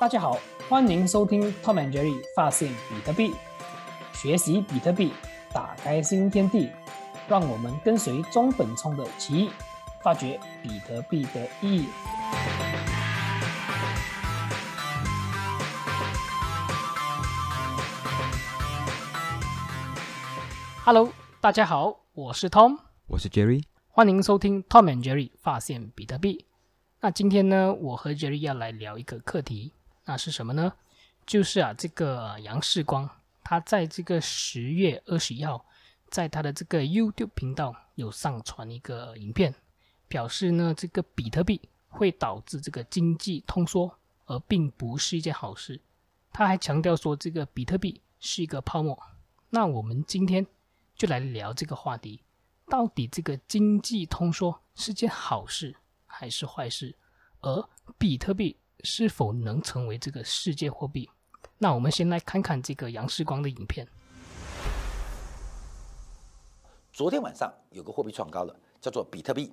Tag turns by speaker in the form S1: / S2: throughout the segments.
S1: 大家好，欢迎收听 Tom and Jerry 发现比特币，学习比特币，打开新天地。让我们跟随中本聪的奇遇，发掘比特币的意义。Hello，大家好，我是 Tom，
S2: 我是 Jerry，
S1: 欢迎收听 Tom and Jerry 发现比特币。那今天呢，我和 Jerry 要来聊一个课题，那是什么呢？就是啊，这个杨世光，他在这个十月二十一号。在他的这个 YouTube 频道有上传一个影片，表示呢，这个比特币会导致这个经济通缩，而并不是一件好事。他还强调说，这个比特币是一个泡沫。那我们今天就来聊这个话题，到底这个经济通缩是件好事还是坏事？而比特币是否能成为这个世界货币？那我们先来看看这个杨世光的影片。
S3: 昨天晚上有个货币创高了，叫做比特币，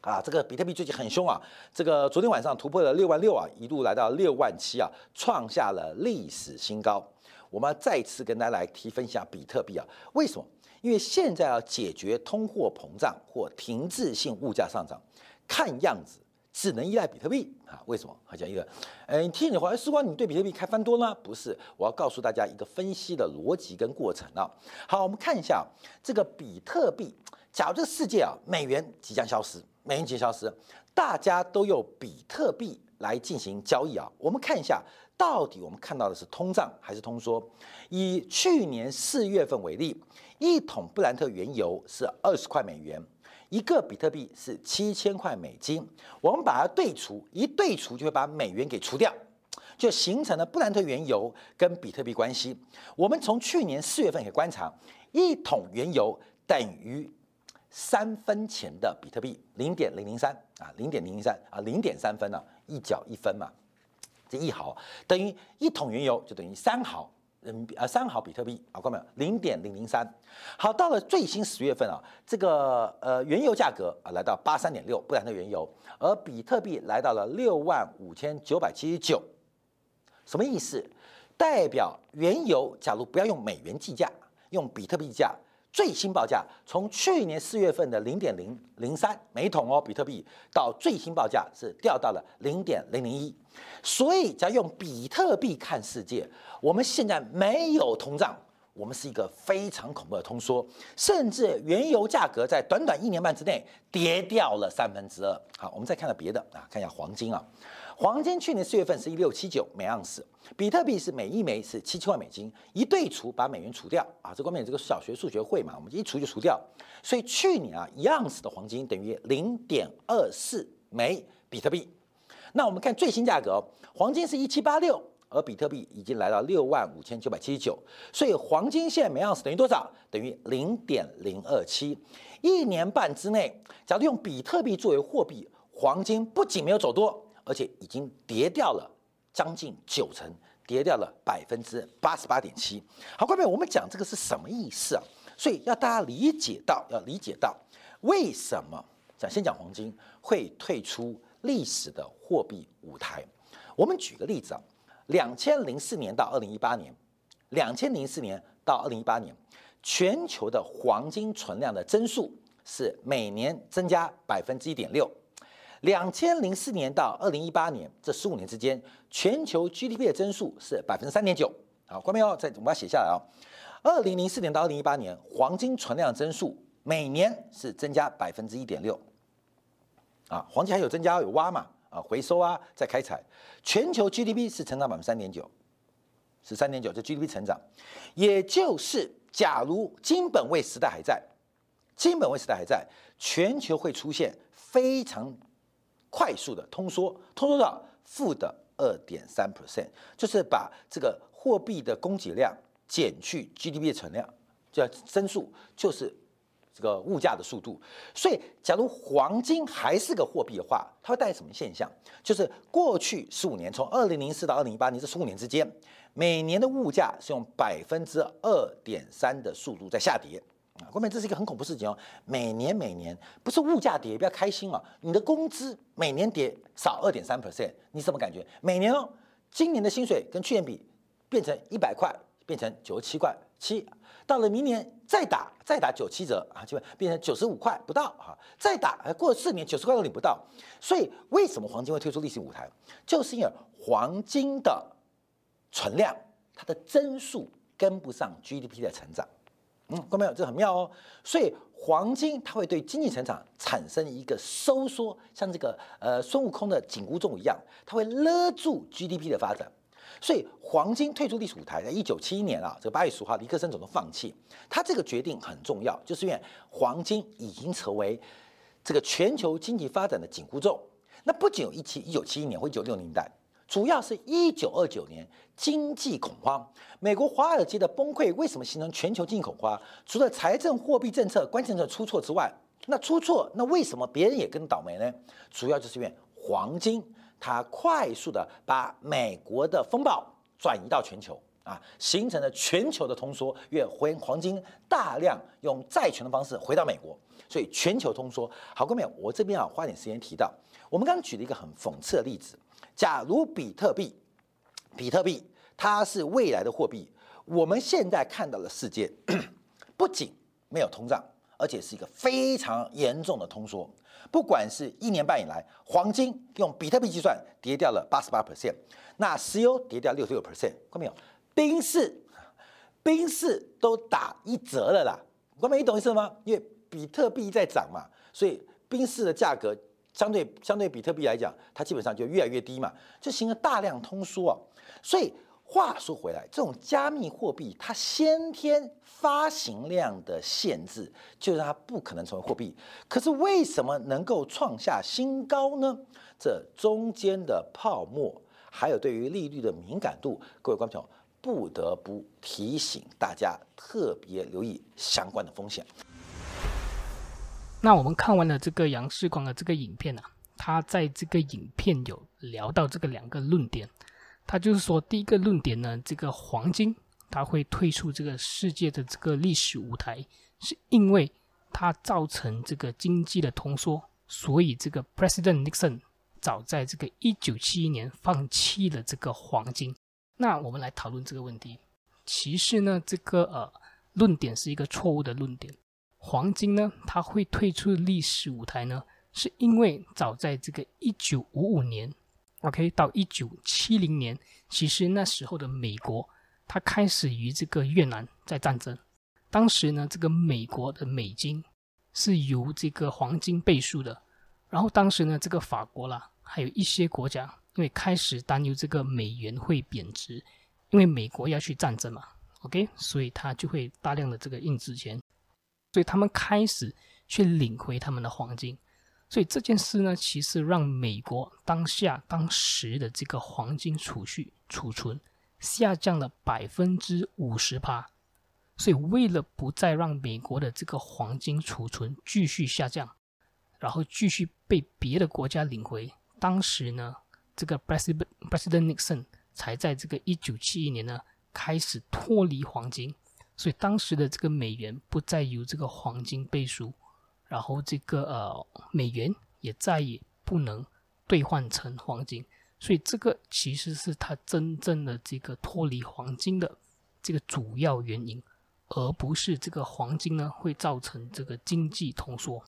S3: 啊，这个比特币最近很凶啊，这个昨天晚上突破了六万六啊，一度来到六万七啊，创下了历史新高。我们再次跟大家来提分享比特币啊，为什么？因为现在要解决通货膨胀或停滞性物价上涨，看样子。只能依赖比特币啊？为什么？好像一个，嗯，听你的话，时光，你对比特币开翻多了？不是，我要告诉大家一个分析的逻辑跟过程啊。好，我们看一下这个比特币。假如这个世界啊，美元即将消失，美元即将消失，大家都用比特币来进行交易啊。我们看一下，到底我们看到的是通胀还是通缩？以去年四月份为例，一桶布兰特原油是二十块美元。一个比特币是七千块美金，我们把它对除，一对除就会把美元给除掉，就形成了布兰特原油跟比特币关系。我们从去年四月份可以观察，一桶原油等于三分钱的比特币，零点零零三啊，零点零零三啊，零点三分呢，一角一分嘛，这一毫等于一桶原油就等于三毫。人民币啊，三毫比特币啊，看到没有？零点零零三。好，到了最新十月份啊，这个呃原油价格啊来到八三点六，布兰特原油，而比特币来到了六万五千九百七十九。什么意思？代表原油假如不要用美元计价，用比特币价。最新报价从去年四月份的零点零零三每桶哦，比特币到最新报价是掉到了零点零零一，所以只要用比特币看世界，我们现在没有通胀，我们是一个非常恐怖的通缩，甚至原油价格在短短一年半之内跌掉了三分之二。好，我们再看看别的啊，看一下黄金啊。黄金去年四月份是一六七九每盎司，比特币是每一枚是七千万美金，一对除把美元除掉啊，这关面这个小学数学会嘛，我们一除就除掉，所以去年啊一盎司的黄金等于零点二四枚比特币。那我们看最新价格，黄金是一七八六，而比特币已经来到六万五千九百七十九，所以黄金现在每盎司等于多少？等于零点零二七。一年半之内，假如用比特币作为货币，黄金不仅没有走多。而且已经跌掉了将近九成，跌掉了百分之八十八点七。好，各位，我们讲这个是什么意思啊？所以要大家理解到，要理解到为什么讲先讲黄金会退出历史的货币舞台。我们举个例子啊，两千零四年到二零一八年，两千零四年到二零一八年，全球的黄金存量的增速是每年增加百分之一点六。两千零四年到二零一八年这十五年之间，全球 GDP 的增速是百分之三点九。好，关没有？在我们要写下来啊。二零零四年到二零一八年，黄金存量增速每年是增加百分之一点六。啊，黄金还有增加有挖嘛？啊，回收啊，在开采。全球 GDP 是成长百分之三点九，是三点九，这 GDP 成长。也就是，假如金本位时代还在，金本位时代还在，全球会出现非常。快速的通缩，通缩到负的二点三 percent，就是把这个货币的供给量减去 GDP 的存量，叫增速，就是这个物价的速度。所以，假如黄金还是个货币的话，它会带来什么现象？就是过去十五年，从二零零四到二零一八年这十五年之间，每年的物价是用百分之二点三的速度在下跌。啊，后面这是一个很恐怖事情哦。每年每年不是物价跌，不要开心哦。你的工资每年跌少二点三 percent，你什么感觉？每年哦，今年的薪水跟去年比变成一百块，变成九十七块七。到了明年再打再打九七折啊，就变成九十五块不到啊，再打过了四年九十块都领不到。所以为什么黄金会退出历史舞台？就是因为黄金的存量它的增速跟不上 GDP 的成长。嗯，看到没有？这很妙哦。所以黄金它会对经济成长产生一个收缩，像这个呃孙悟空的紧箍咒一样，它会勒住 GDP 的发展。所以黄金退出历史舞台，在一九七一年啊，这个八月十号，尼克森总统放弃，他这个决定很重要，就是因为黄金已经成为这个全球经济发展的紧箍咒。那不仅有一七一九七一年或一九六零年代，主要是一九二九年经济恐慌，美国华尔街的崩溃，为什么形成全球经济恐慌？除了财政货币政策关键政策出错之外，那出错，那为什么别人也跟倒霉呢？主要就是因为黄金。它快速的把美国的风暴转移到全球啊，形成了全球的通缩，因为黄金大量用债权的方式回到美国，所以全球通缩。好，各位，我这边啊花点时间提到，我们刚刚举了一个很讽刺的例子，假如比特币，比特币它是未来的货币，我们现在看到的世界 不仅没有通胀，而且是一个非常严重的通缩。不管是一年半以来，黄金用比特币计算跌掉了八十八 percent，那石油跌掉六十六 percent，看到没有？冰室，冰室都打一折了啦，各位你懂意思吗？因为比特币在涨嘛，所以冰室的价格相对相对比特币来讲，它基本上就越来越低嘛，就形成大量通缩啊，所以。话说回来，这种加密货币它先天发行量的限制，就让它不可能成为货币。可是为什么能够创下新高呢？这中间的泡沫，还有对于利率的敏感度，各位观众不得不提醒大家特别留意相关的风险。
S1: 那我们看完了这个杨世光的这个影片啊，他在这个影片有聊到这个两个论点。他就是说，第一个论点呢，这个黄金它会退出这个世界的这个历史舞台，是因为它造成这个经济的通缩，所以这个 President Nixon 早在这个一九七一年放弃了这个黄金。那我们来讨论这个问题。其实呢，这个呃论点是一个错误的论点。黄金呢，它会退出历史舞台呢，是因为早在这个一九五五年。OK，到一九七零年，其实那时候的美国，它开始与这个越南在战争。当时呢，这个美国的美金是由这个黄金背书的。然后当时呢，这个法国啦，还有一些国家，因为开始担忧这个美元会贬值，因为美国要去战争嘛。OK，所以它就会大量的这个印纸钱，所以他们开始去领回他们的黄金。所以这件事呢，其实让美国当下当时的这个黄金储蓄储存下降了百分之五十八。所以为了不再让美国的这个黄金储存继续下降，然后继续被别的国家领回，当时呢，这个 President President Nixon 才在这个一九七一年呢开始脱离黄金。所以当时的这个美元不再由这个黄金背书。然后这个呃美元也再也不能兑换成黄金，所以这个其实是它真正的这个脱离黄金的这个主要原因，而不是这个黄金呢会造成这个经济通缩。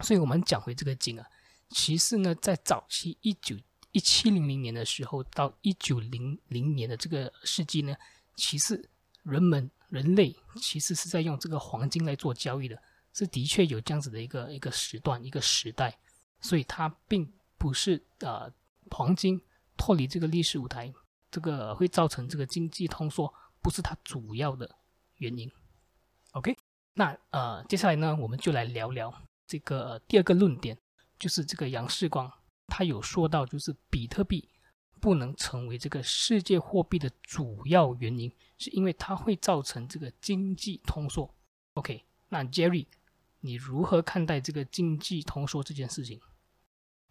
S1: 所以我们讲回这个金啊，其实呢在早期一九一七零零年的时候到一九零零年的这个世纪呢，其实人们人类其实是在用这个黄金来做交易的。是的确有这样子的一个一个时段一个时代，所以它并不是呃黄金脱离这个历史舞台，这个会造成这个经济通缩，不是它主要的原因。OK，那呃接下来呢，我们就来聊聊这个第二个论点，就是这个杨世光他有说到，就是比特币不能成为这个世界货币的主要原因，是因为它会造成这个经济通缩。OK，那 Jerry。你如何看待这个经济通缩这件事情？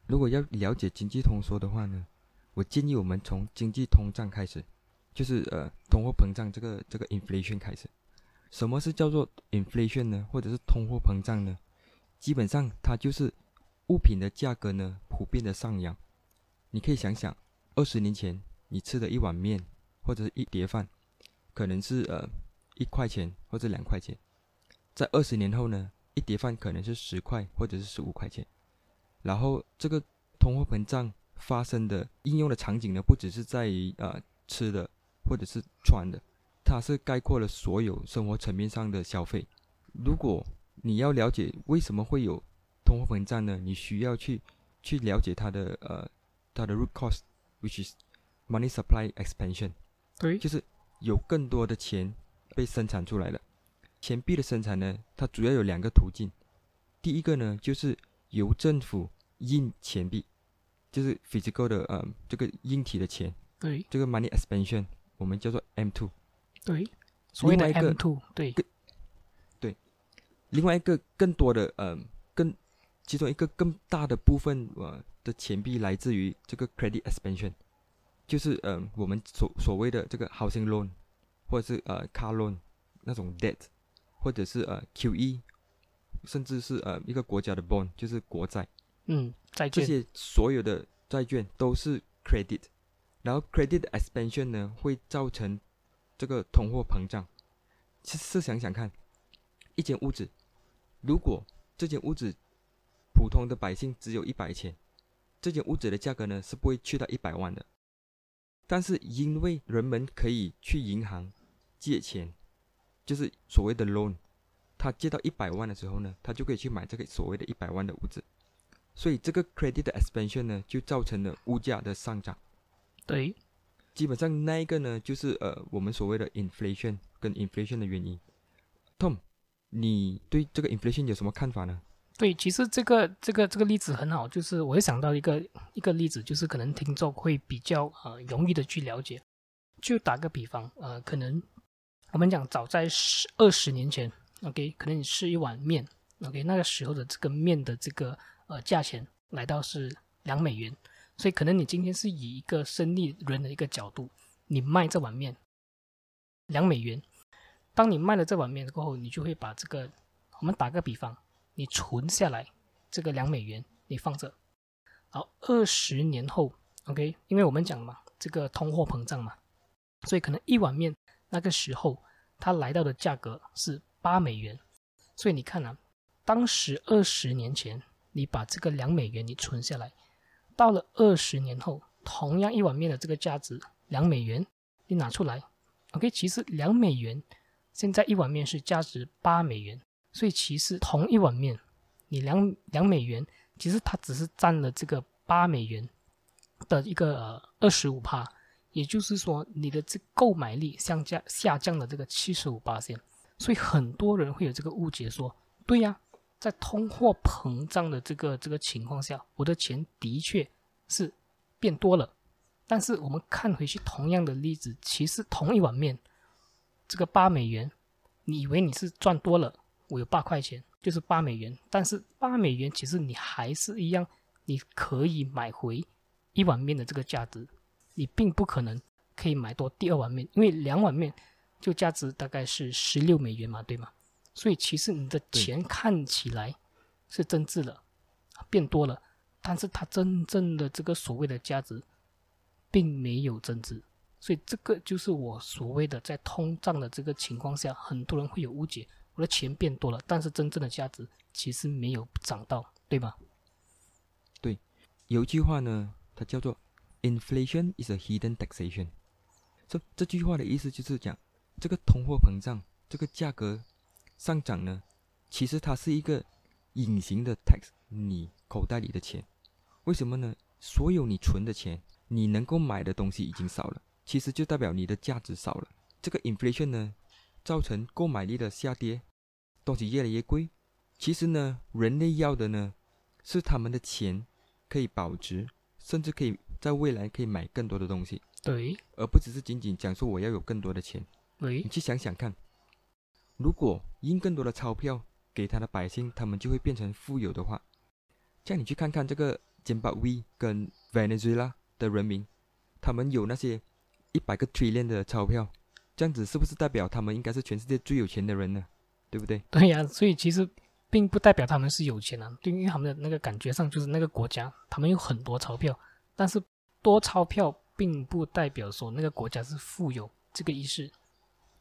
S2: 如果要了解经济通缩的话呢，我建议我们从经济通胀开始，就是呃通货膨胀这个这个 inflation 开始。什么是叫做 inflation 呢？或者是通货膨胀呢？基本上它就是物品的价格呢普遍的上扬。你可以想想，二十年前你吃的一碗面或者是一碟饭，可能是呃一块钱或者两块钱，在二十年后呢，一碟饭可能是十块或者是十五块钱。然后这个通货膨胀发生的应用的场景呢，不只是在于呃吃的或者是穿的，它是概括了所有生活层面上的消费。如果你要了解为什么会有通货膨胀呢？你需要去去了解它的呃它的 root cause，which is money supply expansion，
S1: 对，
S2: 就是有更多的钱被生产出来了。钱币的生产呢，它主要有两个途径。第一个呢，就是由政府印钱币，就是 physical 的呃这个硬体的钱，
S1: 对
S2: 这个 money expansion 我们叫做 M two。
S1: 对，所谓的
S2: 另外一个
S1: M two，对
S2: 另外一个更多的呃更其中一个更大的部分呃的钱币来自于这个 credit expansion，就是呃我们所所谓的这个 housing loan 或者是呃 car loan 那种 debt，或者是呃 QE，甚至是呃一个国家的 bond 就是国债，
S1: 嗯，债券这，
S2: 些所有的债券都是 credit，然后 credit expansion 呢会造成这个通货膨胀。其实试想想看，一间屋子，如果这间屋子普通的百姓只有一百钱，这间屋子的价格呢是不会去到一百万的。但是因为人们可以去银行借钱，就是所谓的 loan，他借到一百万的时候呢，他就可以去买这个所谓的一百万的屋子。所以这个 credit 的 expansion 呢，就造成了物价的上涨。
S1: 对，
S2: 基本上那一个呢，就是呃我们所谓的 inflation 跟 inflation 的原因。Tom，你对这个 inflation 有什么看法呢？
S1: 对，其实这个这个这个例子很好，就是我会想到一个一个例子，就是可能听众会比较呃容易的去了解。就打个比方，呃，可能我们讲早在十二十年前，OK，可能你吃一碗面，OK，那个时候的这个面的这个呃价钱来到是两美元，所以可能你今天是以一个生意人的一个角度，你卖这碗面两美元，当你卖了这碗面过后，你就会把这个我们打个比方。你存下来这个两美元，你放着，好，二十年后，OK，因为我们讲嘛，这个通货膨胀嘛，所以可能一碗面那个时候它来到的价格是八美元，所以你看啊，当时二十年前你把这个两美元你存下来，到了二十年后，同样一碗面的这个价值两美元，你拿出来，OK，其实两美元现在一碗面是价值八美元。所以其实同一碗面，你两两美元，其实它只是占了这个八美元的一个二十五帕，也就是说你的这购买力下降下降了这个七十五八线。所以很多人会有这个误解，说对呀，在通货膨胀的这个这个情况下，我的钱的确是变多了。但是我们看回去同样的例子，其实同一碗面，这个八美元，你以为你是赚多了？我有八块钱，就是八美元，但是八美元其实你还是一样，你可以买回一碗面的这个价值，你并不可能可以买多第二碗面，因为两碗面就价值大概是十六美元嘛，对吗？所以其实你的钱看起来是增值了，变多了，但是它真正的这个所谓的价值并没有增值，所以这个就是我所谓的在通胀的这个情况下，很多人会有误解。我的钱变多了，但是真正的价值其实没有涨到，对吧？
S2: 对，有一句话呢，它叫做 “inflation is a hidden taxation”。这这句话的意思就是讲，这个通货膨胀，这个价格上涨呢，其实它是一个隐形的 tax，你口袋里的钱。为什么呢？所有你存的钱，你能够买的东西已经少了，其实就代表你的价值少了。这个 inflation 呢，造成购买力的下跌。东西越来越贵，其实呢，人类要的呢，是他们的钱可以保值，甚至可以在未来可以买更多的东西，
S1: 对，
S2: 而不只是仅仅讲说我要有更多的钱。
S1: 对
S2: 你，去想想看，如果印更多的钞票给他的百姓，他们就会变成富有的话，这样你去看看这个津巴威跟 Venezuela 的人民，他们有那些一百个 trillion 的钞票，这样子是不是代表他们应该是全世界最有钱的人呢？对不对？
S1: 对呀，所以其实并不代表他们是有钱啊，因为他们的那个感觉上就是那个国家，他们有很多钞票，但是多钞票并不代表说那个国家是富有这个意思，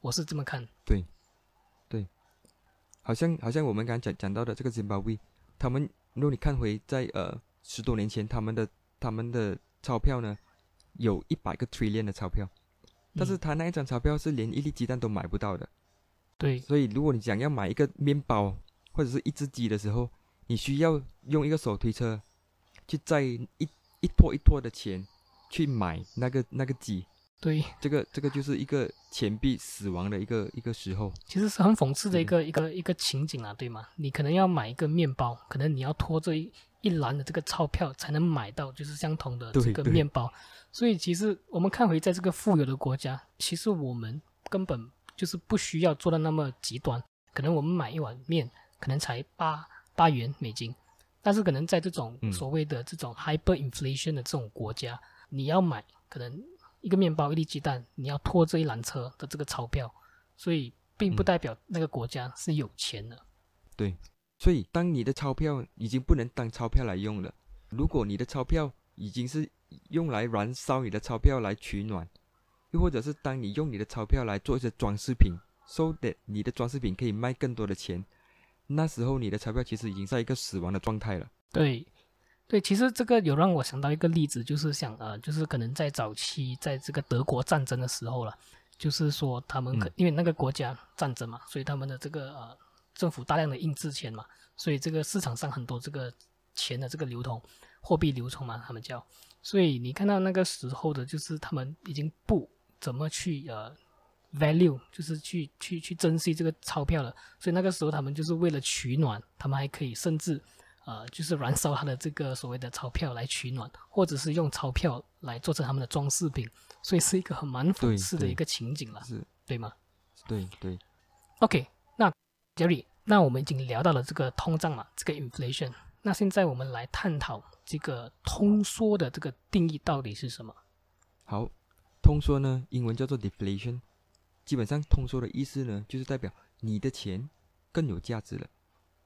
S1: 我是这么看。
S2: 对，对，好像好像我们刚刚讲讲到的这个津巴威，他们如果你看回在呃十多年前他们的他们的钞票呢，有一百个 trillion 的钞票，但是
S1: 嗯
S2: 他那一张钞票是连一粒鸡蛋都买不到的。
S1: 对
S2: 所以如果你想要买一个面包或者是一只鸡的时候，你需要用一个手推车去载一一坨一坨的钱去买那个那个鸡。
S1: 对，
S2: 这个这个就是一个钱币死亡的一个一个时候。
S1: 其实是很讽刺的一
S2: 嗯
S1: 个、一个一个情景啊，对吗？你可能要买一个面包，可能你要拖着一一篮的这个钞票才能买到就是相同的这个面包。所以其实我们看回在这个富有的国家，其实我们根本就是不需要做到那么极端。可能我们买一碗面，可能才八八元美金，但是可能在这种
S2: 嗯
S1: 所谓的这种 hyperinflation 的这种国家，你要买可能一个面包、一粒鸡蛋，你要拖这一辆车的这个钞票，所以并不
S2: 嗯
S1: 代表那个国家是有钱的。
S2: 对，所以当你的钞票已经不能当钞票来用了，如果你的钞票已经是用来燃烧你的钞票来取暖，又或者是当你用你的钞票来做一些装饰品，so that 你的装饰品可以卖更多的钱，那时候你的钞票其实已经在一个死亡的状态了。
S1: 对，对，其实这个有让我想到一个例子，就是想呃，就是可能在早期在这个德国战争的时候了，就是说他们可、
S2: 嗯
S1: 因为那个国家战争嘛，所以他们的这个呃政府大量的印制钱嘛，所以这个市场上很多这个钱的这个流通，货币流通嘛，他们叫，所以你看到那个时候的，就是他们已经不怎么去呃 value，就是去去去珍惜这个钞票了，所以那个时候他们就是为了取暖，他们还可以甚至。呃，就是燃烧他的这个所谓的钞票来取暖，或者是用钞票来做成他们的装饰品，所以是一个很蛮讽刺的一个情景了，
S2: 是，
S1: 对吗
S2: 对对
S1: ，？OK，那 Jerry，那我们已经聊到了这个通胀嘛，这个 inflation，那现在我们来探讨这个通缩的这个定义到底是什么？
S2: 好，通缩呢，英文叫做 deflation，基本上通缩的意思呢，就是代表你的钱更有价值了，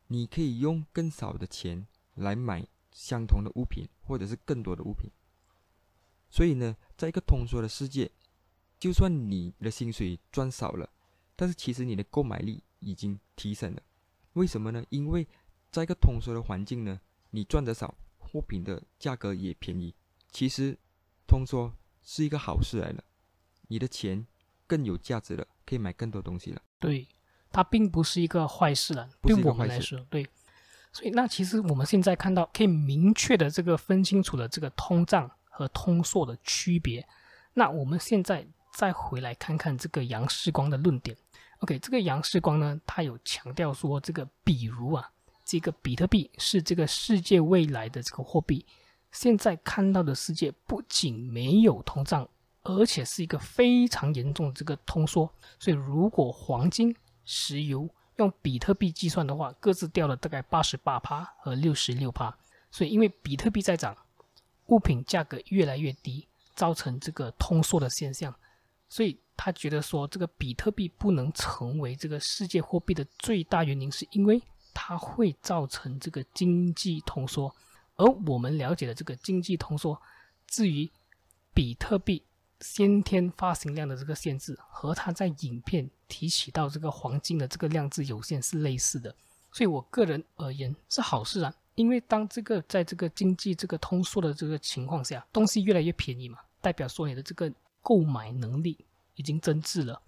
S2: 你可以用更少的钱来买相同的物品，或者是更多的物品。所以呢，在一个通缩的世界，就算你的薪水赚少了，但是其实你的购买力已经提升了。为什么呢？因为在一个通缩的环境呢，你赚得少，货品的价格也便宜。其实通缩是一个好事来了，你的钱更有价值了，可以买更多东西了。
S1: 对，它并不是一个坏事了，对我们来说，对。所以，那其实我们现在看到可以明确的这个分清楚了这个通胀和通缩的区别。那我们现在再回来看看这个杨世光的论点。OK，这个杨世光呢，他有强调说，这个比如啊，这个比特币是这个世界未来的这个货币。现在看到的世界不仅没有通胀，而且是一个非常严重的这个通缩。所以，如果黄金、石油用比特币计算的话，各自掉了大概八十八趴和六十六趴。所以，因为比特币在涨，物品价格越来越低，造成这个通缩的现象。所以他觉得说，这个比特币不能成为这个世界货币的最大原因，是因为它会造成这个经济通缩。而我们了解的这个经济通缩，至于比特币先天发行量的这个限制，和它在影片提起到这个黄金的这个量制有限是类似的。所以我个人而言是好事啊，因为当这个在这个经济这个通缩的这个情况下，东西越来越便宜嘛，代表说你的这个购买能力已经增值了。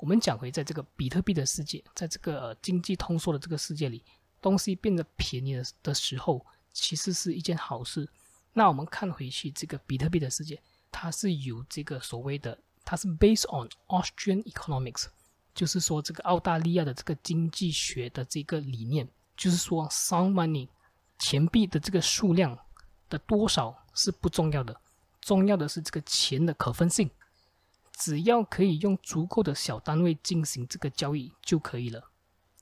S1: 我们讲回在这个比特币的世界，在这个、呃、经济通缩的这个世界里，东西变得便宜的的时候，其实是一件好事。那我们看回去这个比特币的世界，它是有这个所谓的，它是 based on Austrian economics，就是说这个澳大利亚的这个经济学的这个理念，就是说 sound money 钱币的这个数量的多少是不重要的，重要的是这个钱的可分性。只要可以用足够的小单位进行这个交易就可以了。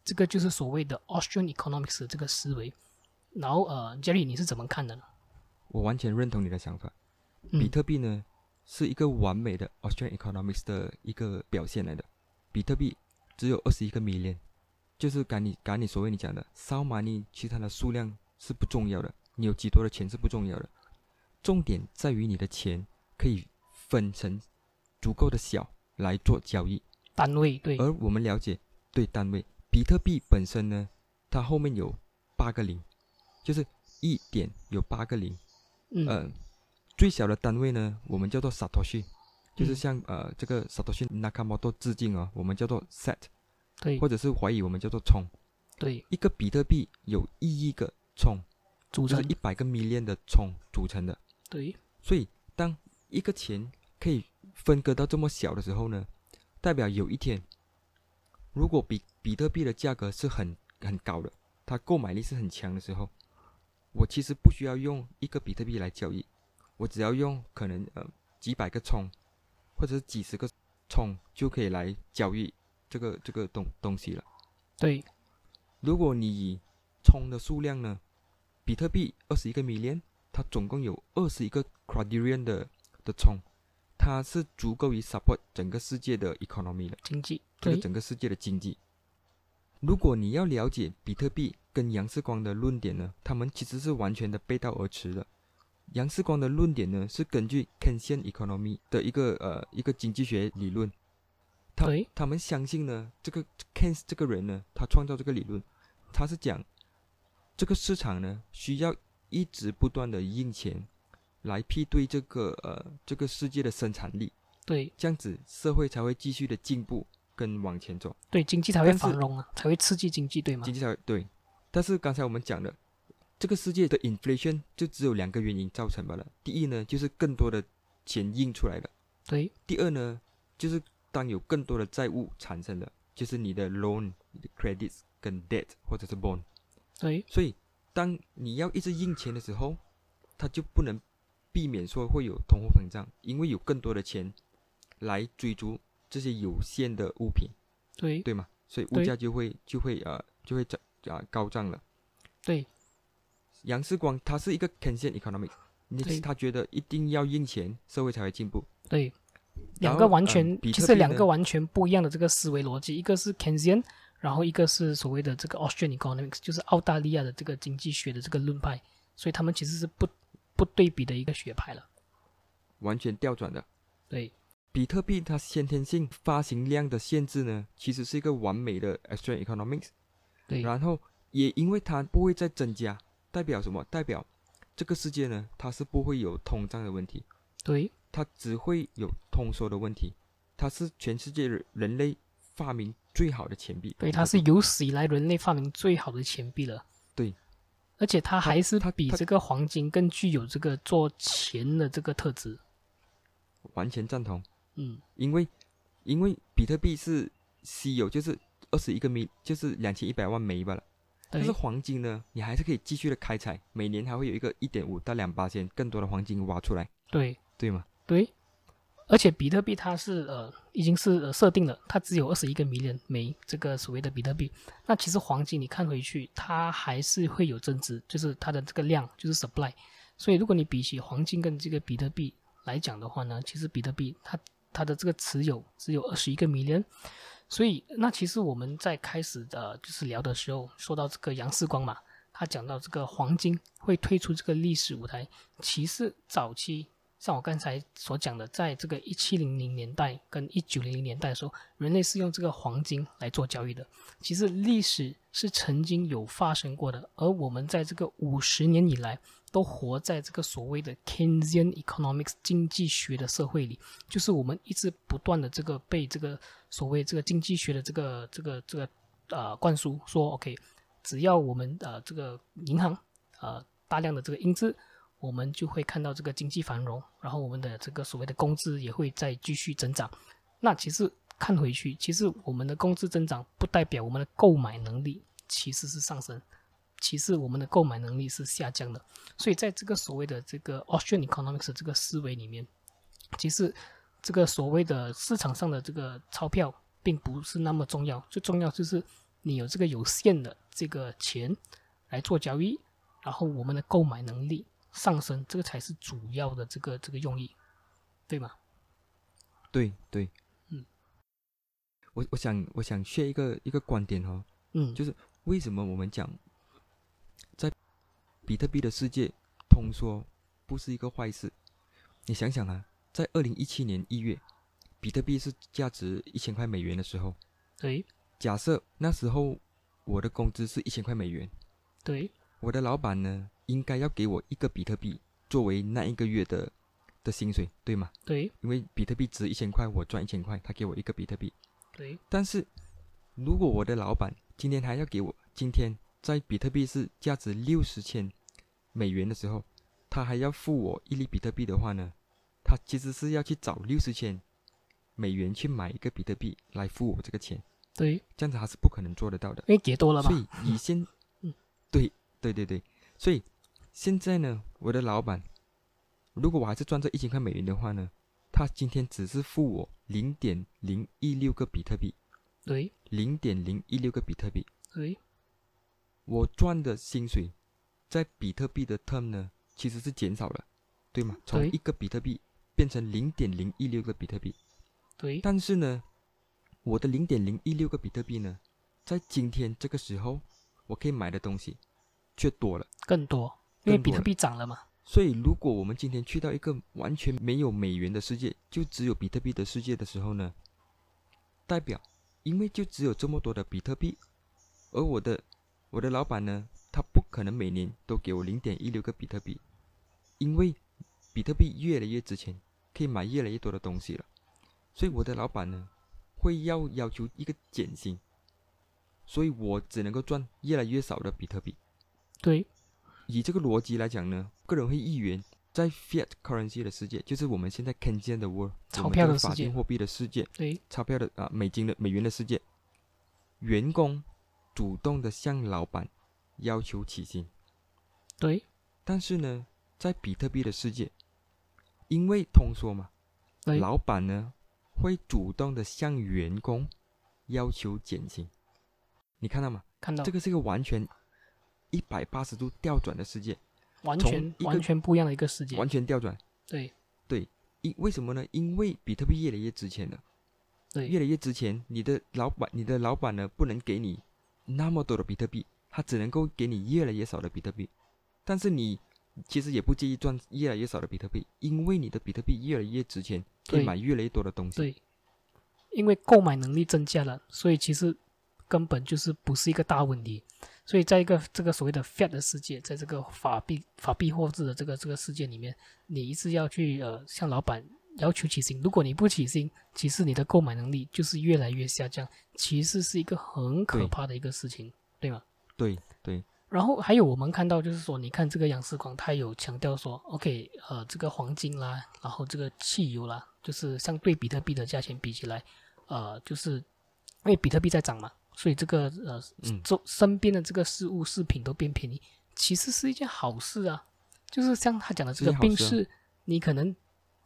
S1: 这个就是所谓的 Austrian economics 的这个思维。然后呃，Jerry 你是怎么看的呢？
S2: 我完全认同你的想法。
S1: 嗯
S2: 比特币呢，是一个完美的 Australian economics 的一个表现来的。比特币只有二十一个 million，就是赶你赶你所谓你讲的 sound money，其他的数量是不重要的，你有几多的钱是不重要的，重点在于你的钱可以分成足够的小来做交易。
S1: 单位对，
S2: 而我们了解对单位，比特币本身呢，它后面有八个零，就是一点有八个零。
S1: 嗯，
S2: 呃，最小的单位呢，我们叫做 satoshi，就是
S1: 嗯
S2: 向呃这个 satoshi nakamoto 致敬哦，我们叫做 set，
S1: 对
S2: 或者是怀疑我们叫做冲。
S1: 对，
S2: 一个比特币有一亿个冲，
S1: 组成
S2: 就是一百个 million 的冲组成的。
S1: 对，
S2: 所以，当一个钱可以分割到这么小的时候呢，代表有一天，如果比比特币的价格是很很高的，它购买力是很强的时候，我其实不需要用一个比特币来交易，我只要用可能呃几百个冲，或者是几十个冲就可以来交易这个这个东东西了。
S1: 对，
S2: 如果你以冲的数量呢，比特币二十一个 million，它总共有二十一个 quadrillion 的的冲，它是足够于 support 整个世界的 economy 的，
S1: 经济
S2: 这个
S1: 对，
S2: 整个世界的经济。如果你要了解比特币跟杨世光的论点呢，他们其实是完全的背道而驰的。杨世光的论点呢，是根据 Keynesian economy 的一个呃一个经济学理论，他他们相信呢，这个 Keynes 这个人呢，他创造这个理论，他是讲这个市场呢需要一直不断的印钱来匹对这个呃这个世界的生产力，
S1: 对。
S2: 这样子社会才会继续的进步跟往前走。
S1: 对，经济才会繁荣啊，才会刺激经济，对吗
S2: 经？济才会对。但是刚才我们讲的，这个世界的 inflation 就只有两个原因造成罢了。第一呢，就是更多的钱印出来了；
S1: 对
S2: 第二呢，就是当有更多的债务产生了，就是你的 loan、你的 credits 跟 debt 或者是 bond。
S1: 对
S2: 所以，当你要一直印钱的时候，它就不能避免说会有通货膨胀，因为有更多的钱来追逐这些有限的物品。
S1: 对
S2: 对吗？所以物价就会就会呃就会涨啊、高涨了。
S1: 对
S2: 杨世光他是一个 Keynesian economics，你
S1: 对
S2: 他觉得一定要印钱，社会才会进步。
S1: 对，两个完全、
S2: 比
S1: 其实两个完全不一样的这个思维逻辑，一个是 Keynesian，然后一个是所谓的这个 Austrian economics，就是澳大利亚的这个经济学的这个论派，所以他们其实是不不对比的一个学派了。
S2: 完全调转的。
S1: 对
S2: 比特币它先天性发行量的限制呢，其实是一个完美的 Austrian economics。
S1: 对
S2: 然后也因为它不会再增加，代表什么？代表这个世界呢，它是不会有通胀的问题，
S1: 对
S2: 它只会有通缩的问题。它是全世界人人类发明最好的钱币。
S1: 对，它是有史以来人类发明最好的钱币了。
S2: 对，
S1: 而且它还是
S2: 它它
S1: 比这个黄金更具有这个做钱的这个特质。
S2: 完全赞同。
S1: 嗯，
S2: 因为因为比特币是稀有，就是二十一个米，就是两千一百万枚罢了。但是黄金呢，你还是可以继续的开采，每年还会有一个一点五到两八千更多的黄金挖出来，
S1: 对
S2: 对吗？
S1: 对，而且比特币它是呃已经是呃设定了，它只有二十一个 million 枚这个所谓的比特币。那其实黄金你看回去，它还是会有增值，就是它的这个量就是 supply。所以如果你比起黄金跟这个比特币来讲的话呢，其实比特币它它的这个持有只有二十一个 million。所以，那其实我们在开始的就是聊的时候，说到这个杨世光嘛，他讲到这个黄金会退出这个历史舞台。其实早期像我刚才所讲的，在这个一七零零年代跟一九零零年代的时候，人类是用这个黄金来做交易的。其实历史是曾经有发生过的，而我们在这个五十年以来，都活在这个所谓的 Keynesian economics 经济学的社会里，就是我们一直不断的这个被这个所谓这个经济学的这个这个这个呃灌输，说 OK，只要我们呃这个银行呃大量的这个印资，我们就会看到这个经济繁荣，然后我们的这个所谓的工资也会再继续增长。那其实看回去，其实我们的工资增长不代表我们的购买能力其实是上升，其实我们的购买能力是下降的。所以在这个所谓的这个 Austrian economics 这个思维里面，其实这个所谓的市场上的这个钞票并不是那么重要，最重要就是你有这个有限的这个钱来做交易，然后我们的购买能力上升，这个才是主要的这个这个用意，对吗？
S2: 对对，
S1: 嗯，
S2: 我我想我想 share 一个一个观点哦，
S1: 嗯，
S2: 就是为什么我们讲在比特币的世界通缩不是一个坏事？你想想啊，在二零一七年一月，比特币是价值一千块美元的时候，
S1: 对
S2: 假设那时候我的工资是一千块美元，
S1: 对
S2: 我的老板呢应该要给我一个比特币作为那一个月的的薪水，对吗？
S1: 对
S2: 因为比特币值一千块，我赚一千块，他给我一个比特币。
S1: 对
S2: 但是如果我的老板今天还要给我，今天在比特币是价值六十千美元的时候，他还要付我一粒比特币的话呢，他其实是要去找六十千美元去买一个比特币来付我这个钱，
S1: 对，
S2: 这样子他是不可能做得到的。
S1: 因为给多了嘛
S2: 所，以以现，
S1: 嗯。
S2: 对对对对，所以现在呢，我的老板，如果我还是赚这一千块美元的话呢，他今天只是付我零点零一六个比特币，
S1: 对。
S2: 零点零一六个比特币，
S1: 对
S2: 我赚的薪水在比特币的 term 呢，其实是减少了，对吗？从一个比特币变成零点零一六个比特币，
S1: 对。
S2: 但是呢，我的零点零一六个比特币呢，在今天这个时候，我可以买的东西却多了。
S1: 更多，因为比特币涨了嘛，
S2: 所以，如果我们今天去到一个完全没有美元的世界，就只有比特币的世界的时候呢，代表因为就只有这么多的比特币，而我的我的老板呢，他不可能每年都给我零点一六个比特币，因为比特币越来越值钱，可以买越来越多的东西了，所以我的老板呢，会要要求一个减薪，所以我只能够赚越来越少的比特币。
S1: 对。
S2: 以这个逻辑来讲呢，个人会议员在 fiat currency 的世界，就是我们现在 Keynesian 的 world，
S1: 钞票的
S2: 法
S1: 世界。
S2: 定货币的世界，
S1: 对。
S2: 钞票的啊美金的美元的世界，员工主动的向老板要求起薪，
S1: 对
S2: 但是呢，在比特币的世界，因为通缩嘛，
S1: 对
S2: 老板呢会主动的向员工要求减薪，你看到吗？
S1: 看到
S2: 这个是一个完全一百八十度调转的世界。
S1: 完全完全不一样的一个世界，
S2: 完全调转。
S1: 对对
S2: 因为什么呢？因为比特币越来越值钱了，
S1: 对
S2: 越来越值钱，你的老板，你的老板呢，不能给你那么多的比特币，它只能够给你越来越少的比特币。但是你其实也不介意赚越来越少的比特币，因为你的比特币越来越值钱，可以买越来越多的东西。
S1: 对，因为购买能力增加了，所以其实根本就是不是一个大问题。所以在一个这个所谓的 fiat 的世界，在这个法币法币货制的这个这个世界里面，你一直要去呃向老板要求起薪。如果你不起薪，其实你的购买能力就是越来越下降，其实是一个很可怕的一个事情，对吗？
S2: 对对
S1: 然后还有我们看到就是说，你看这个杨世光，他有强调说，OK，呃，这个黄金啦，然后这个汽油啦，就是相对比特币的价钱比起来，呃，就是因为比特币在涨嘛，所以这个呃，
S2: 嗯
S1: 周身边的这个事物饰品都变便宜，其实是一件好事啊。就是像他讲的这个
S2: 是一件好事啊
S1: 冰室，你可能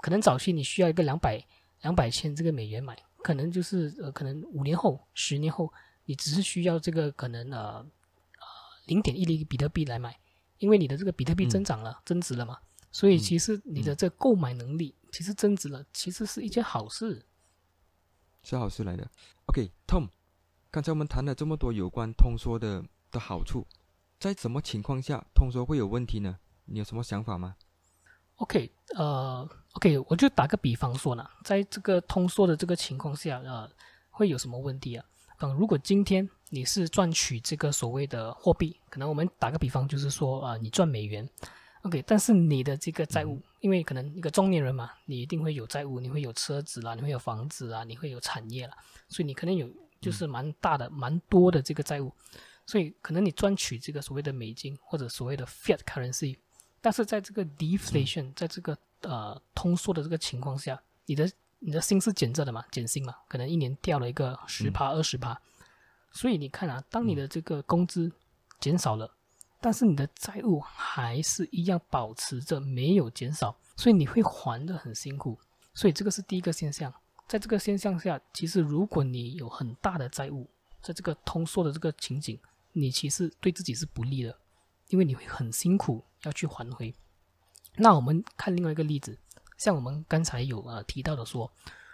S1: 可能早期你需要一个两百两百千这个美元买，可能就是呃，可能五年后、十年后，你只是需要这个可能呃零点一厘比特币来买，因为你的这个比特币
S2: 嗯
S1: 增长了、增值了嘛，所以
S2: 嗯
S1: 其实你的这个购买能力其实增值了，其实是一件好事。
S2: 是好事来的。OK，Tom，、刚才我们谈了这么多有关通缩的的好处，在什么情况下通缩会有问题呢？你有什么想法吗？
S1: OK，呃，OK，我就打个比方说呢，在这个通缩的这个情况下，呃，会有什么问题啊？嗯，如果今天你是赚取这个所谓的货币，可能我们打个比方，就是说啊、呃你赚美元，OK，但是你的这个债务，因为可能一个中年人嘛，你一定会有债务，你会有车子啦，你会有房子啊，你会有产业啦，所以你可能有就是蛮大的、蛮多的这个债务，所以可能你赚取这个所谓的美金或者所谓的 fiat currency，但是在这个 deflation，、在这个呃通缩的这个情况下，你的你的薪是减着的嘛，减薪嘛，可能一年掉了一个十趴、二十趴，所以你看啊，当你的这个工资减少了，但是你的债务还是一样保持着没有减少，所以你会还的很辛苦，所以这个是第一个现象。在这个现象下，其实如果你有很大的债务，在这个通缩的这个情景，你其实对自己是不利的，因为你会很辛苦要去还回。那我们看另外一个例子，像我们刚才有呃提到的说，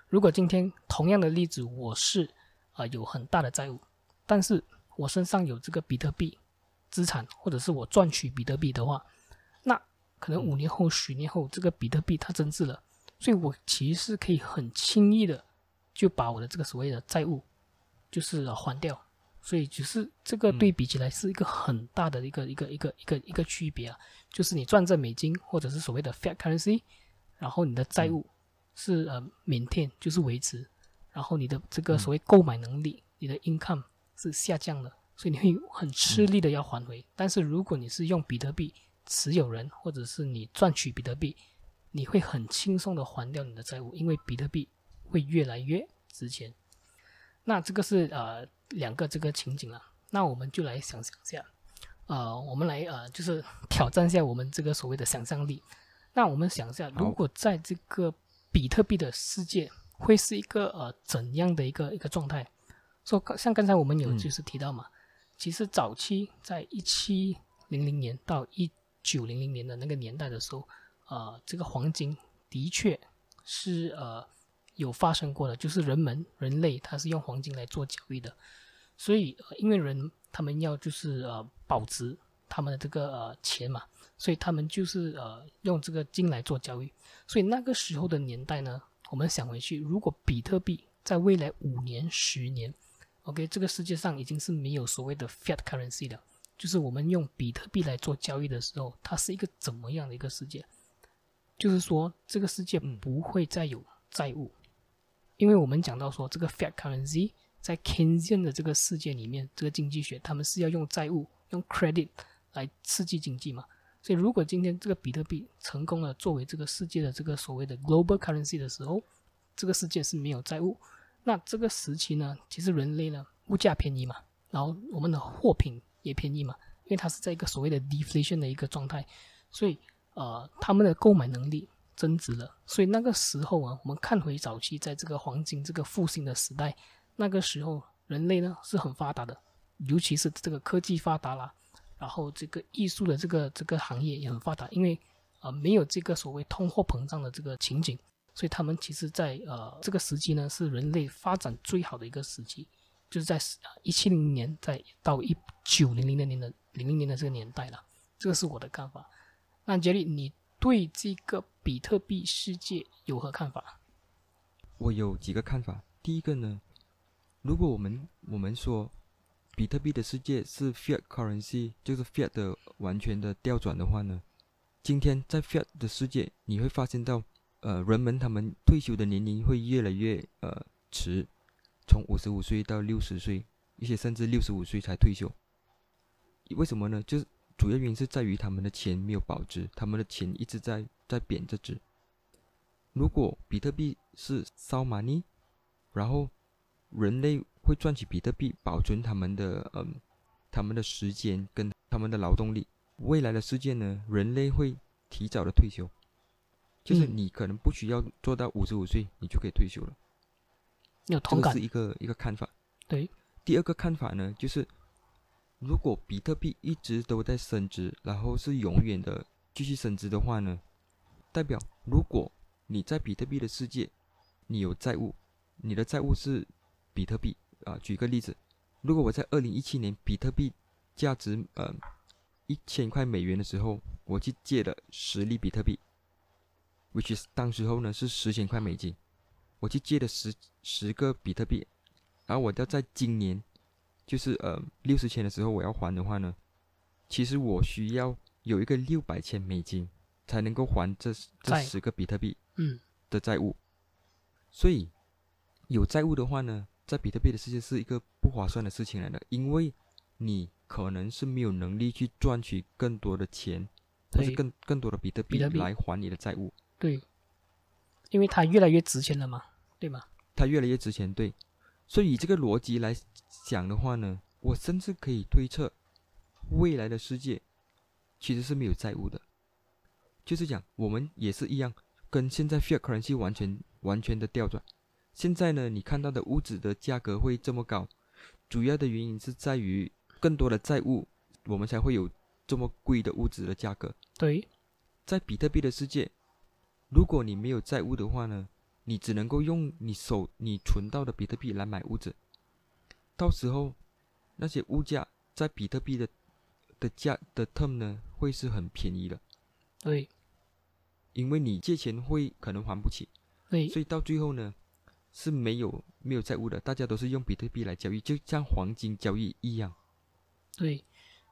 S1: 如果今天同样的例子，我是呃有很大的债务，但是我身上有这个比特币资产，或者是我赚取比特币的话，那可能五年后、十年后，这个比特币它增值了，所以我其实可以很轻易的就把我的这个所谓的债务就是还掉。所以只是这个对比起来是一个很大的一个一个一个一个一个区别啊，就是你赚这美金或者是所谓的 fiat currency，然后你的债务是呃 maintain 就是维持，然后你的这个所谓购买能力，你的 income 是下降的，所以你会很吃力的要还回。但是如果你是用比特币持有人或者是你赚取比特币，你会很轻松的还掉你的债务，因为比特币会越来越值钱。那这个是呃。两个这个情景了，那我们就来想想下，呃，我们来呃，就是挑战一下我们这个所谓的想象力。那我们想一下，如果在这个比特币的世界，会是一个呃怎样的一个一个状态？说像刚才我们有就是提到嘛，其实早期在一七零零年到一九零零年的那个年代的时候，呃，这个黄金的确是呃。有发生过的，就是人们人类他是用黄金来做交易的，所以因为人他们要就是呃保值他们的这个呃钱嘛，所以他们就是呃用这个金来做交易。所以那个时候的年代呢，我们想回去，如果比特币在未来五年、十年，OK，这个世界上已经是没有所谓的 fiat currency 的，就是我们用比特币来做交易的时候，它是一个怎么样的一个世界？就是说这个世界不会再有债务。因为我们讲到说，这个 fiat currency 在 Keynesian 的这个世界里面，这个经济学他们是要用债务、用 credit 来刺激经济嘛。所以，如果今天这个比特币成功了作为这个世界的这个所谓的 global currency 的时候，这个世界是没有债务。那这个时期呢，其实人类呢物价便宜嘛，然后我们的货品也便宜嘛，因为它是在一个所谓的 deflation 的一个状态，所以呃，他们的购买能力。增值了，所以那个时候啊，我们看回早期，在这个黄金这个复兴的时代，那个时候人类呢是很发达的，尤其是这个科技发达了，然后这个艺术的这个这个行业也很发达，因为啊没有这个所谓通货膨胀的这个情景，所以他们其实在呃这个时期呢是人类发展最好的一个时期，就是在一七零零年在到一九零零年的零零年的这个年代了，这个是我的看法。那杰里你？对这个比特币世界有何看法？
S2: 我有几个看法。第一个呢，如果我们我们说比特币的世界是 fiat currency，就是 fiat 的完全的调转的话呢，今天在 fiat 的世界，你会发现到，呃，人们他们退休的年龄会越来越呃迟，从五十五岁到六十岁，一些甚至六十五岁才退休。为什么呢？就是。主要原因是在于他们的钱没有保值，他们的钱一直在在贬着值。如果比特币是烧 money，然后人类会赚取比特币，保存他们的嗯他们的时间跟他们的劳动力，未来的世界呢，人类会提早的退休，就是你可能不需要做到五十五岁，你就可以退休了。
S1: 有同感。
S2: 是一个一个看法。
S1: 对。
S2: 第二个看法呢，就是。如果比特币一直都在升值，然后是永远的继续升值的话呢？代表如果你在比特币的世界，你有债务，你的债务是比特币啊。举个例子，如果我在二零一七年比特币价值呃一千块美元的时候，我去借了十粒比特币，which is 当时候呢是十千块美金，我去借了十十个比特币，然后我要在今年。就是呃六十千的时候我要还的话呢，其实我需要有一个六百千美金才能够还这这十个比特币
S1: 嗯
S2: 的债务，所以有债务的话呢，在比特币的世界是一个不划算的事情来的，因为你可能是没有能力去赚取更多的钱，或是更更多的比特币来还你的债务。
S1: 对，因为它越来越值钱了嘛，对吗？
S2: 它越来越值钱，对。所以以这个逻辑来讲的话呢，我甚至可以推测，未来的世界其实是没有债务的。就是讲，我们也是一样，跟现在 fiat currency 完全完全的调转。现在呢，你看到的物质的价格会这么高，主要的原因是在于更多的债务，我们才会有这么贵的物质的价格。
S1: 对，
S2: 在比特币的世界，如果你没有债务的话呢？你只能够用你手你存到的比特币来买屋子，到时候那些物价在比特币的的价的 term 呢，会是很便宜的。
S1: 对，
S2: 因为你借钱会可能还不起，
S1: 对
S2: 所以到最后呢是没有没有债务的，大家都是用比特币来交易，就像黄金交易一样。
S1: 对，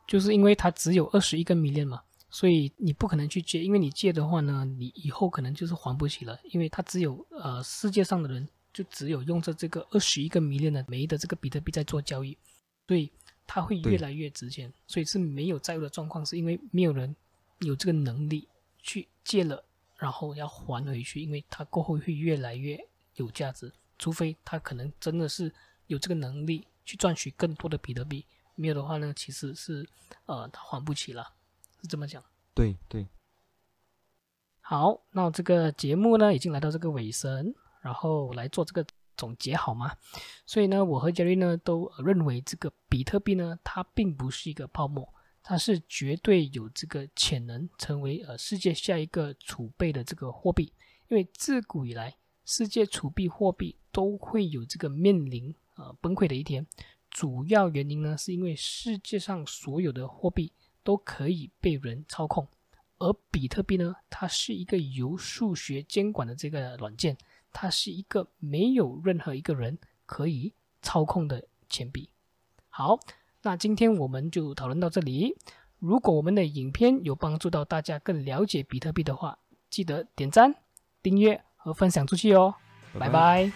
S1: 就是因为它只有二十一个 million 嘛，所以你不可能去借，因为你借的话呢，你以后可能就是还不起了，因为它只有呃世界上的人就只有用着这个二十一个 million 的枚的这个比特币在做交易，所以它会越来越值钱，所以是没有债务的状况，是因为没有人有这个能力去借了，然后要还回去，因为它过后会越来越有价值，除非他可能真的是有这个能力去赚取更多的比特币，没有的话呢，其实是呃他还不起了，是这么讲。
S2: 对对，
S1: 好，那这个节目呢已经来到这个尾声，然后来做这个总结好吗？所以呢，我和 Jerry 呢都呃认为这个比特币呢，它并不是一个泡沫，它是绝对有这个潜能成为呃世界下一个储备的这个货币，因为自古以来，世界储备货币都会有这个面临呃崩溃的一天。主要原因呢，是因为世界上所有的货币都可以被人操控，而比特币呢，它是一个由数学监管的这个软件，它是一个没有任何一个人可以操控的钱币。好，那今天我们就讨论到这里。如果我们的影片有帮助到大家更了解比特币的话，记得点赞、订阅和分享出去哦。拜拜